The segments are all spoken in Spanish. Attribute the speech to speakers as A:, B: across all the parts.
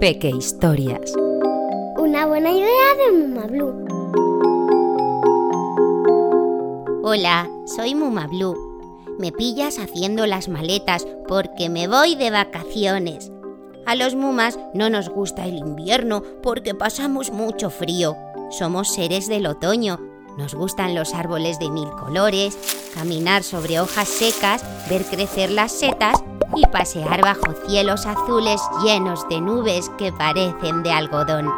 A: Peque Historias.
B: Una buena idea de Muma Blue.
C: Hola, soy Muma Blue. Me pillas haciendo las maletas porque me voy de vacaciones. A los mumas no nos gusta el invierno porque pasamos mucho frío. Somos seres del otoño. Nos gustan los árboles de mil colores, caminar sobre hojas secas, ver crecer las setas y pasear bajo cielos azules llenos de nubes que parecen de algodón.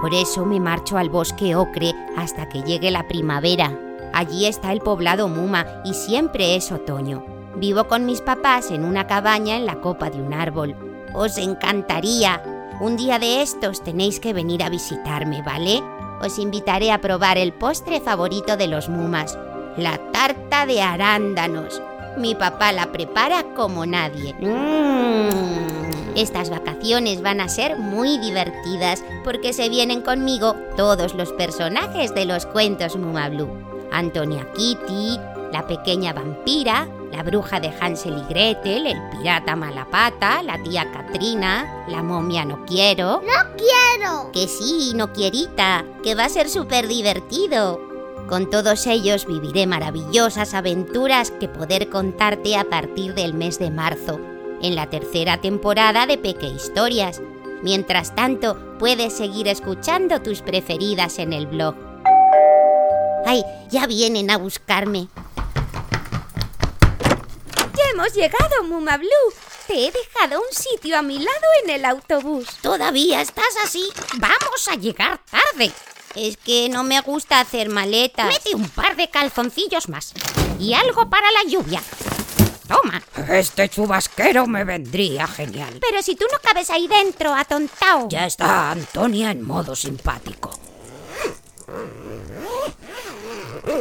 C: Por eso me marcho al bosque ocre hasta que llegue la primavera. Allí está el poblado Muma y siempre es otoño. Vivo con mis papás en una cabaña en la copa de un árbol. Os encantaría. Un día de estos tenéis que venir a visitarme, ¿vale? Os invitaré a probar el postre favorito de los Mumas, la tarta de arándanos. Mi papá la prepara como nadie. Mm. Estas vacaciones van a ser muy divertidas porque se vienen conmigo todos los personajes de los cuentos Muma Blue. Antonia Kitty, la pequeña vampira, la bruja de Hansel y Gretel, el pirata Malapata, la tía Katrina, la momia No Quiero.
B: ¡No quiero!
C: Que sí, no quierita, que va a ser súper divertido. Con todos ellos viviré maravillosas aventuras que poder contarte a partir del mes de marzo, en la tercera temporada de Peque Historias. Mientras tanto, puedes seguir escuchando tus preferidas en el blog. ¡Ay, ya vienen a buscarme!
D: ¡Ya hemos llegado, Muma Blue! Te he dejado un sitio a mi lado en el autobús.
C: ¿Todavía estás así? Vamos a llegar tarde. Es que no me gusta hacer maletas. Mete un par de calzoncillos más. Y algo para la lluvia. Toma.
E: Este chubasquero me vendría genial.
D: Pero si tú no cabes ahí dentro, atontao.
E: Ya está Antonia en modo simpático.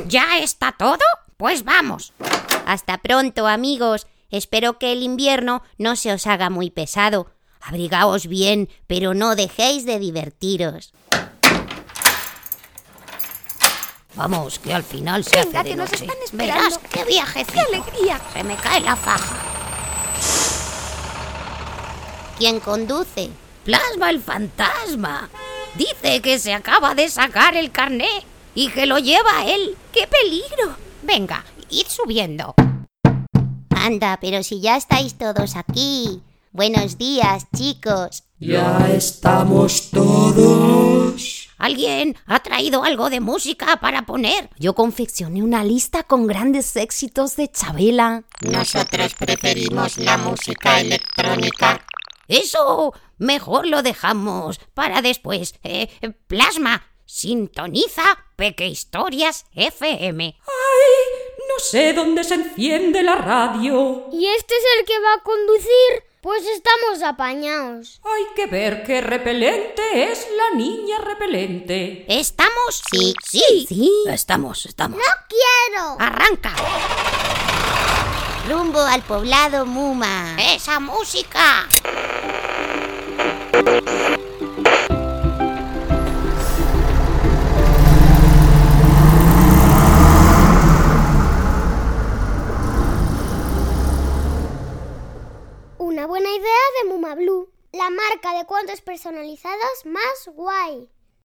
C: ¿Ya está todo? Pues vamos. Hasta pronto, amigos. Espero que el invierno no se os haga muy pesado. Abrigaos bien, pero no dejéis de divertiros.
E: Vamos, que al final se
D: Venga,
E: hace de
D: que nos están esperando.
C: Verás qué viajecito.
D: ¡Qué alegría!
C: Se me cae la faja. ¿Quién conduce?
E: Plasma el fantasma. Dice que se acaba de sacar el carné y que lo lleva él.
D: ¡Qué peligro!
C: Venga, id subiendo. Anda, pero si ya estáis todos aquí. Buenos días, chicos.
F: Ya estamos todos.
E: ¿Alguien ha traído algo de música para poner?
A: Yo confeccioné una lista con grandes éxitos de Chabela.
C: Nosotros preferimos la música electrónica.
E: Eso mejor lo dejamos para después. Eh, plasma, sintoniza Peque Historias FM.
F: No sé dónde se enciende la radio.
B: ¿Y este es el que va a conducir? Pues estamos apañados.
F: Hay que ver qué repelente es la niña repelente.
C: ¿Estamos? Sí,
E: Sí,
A: Sí.
E: Estamos, estamos.
B: ¡Quiero!
E: Arranca.
C: Rumbo al poblado Muma.
E: ¡Esa música!
B: Una buena idea de Muma Blue. La marca de cuentos personalizados más guay.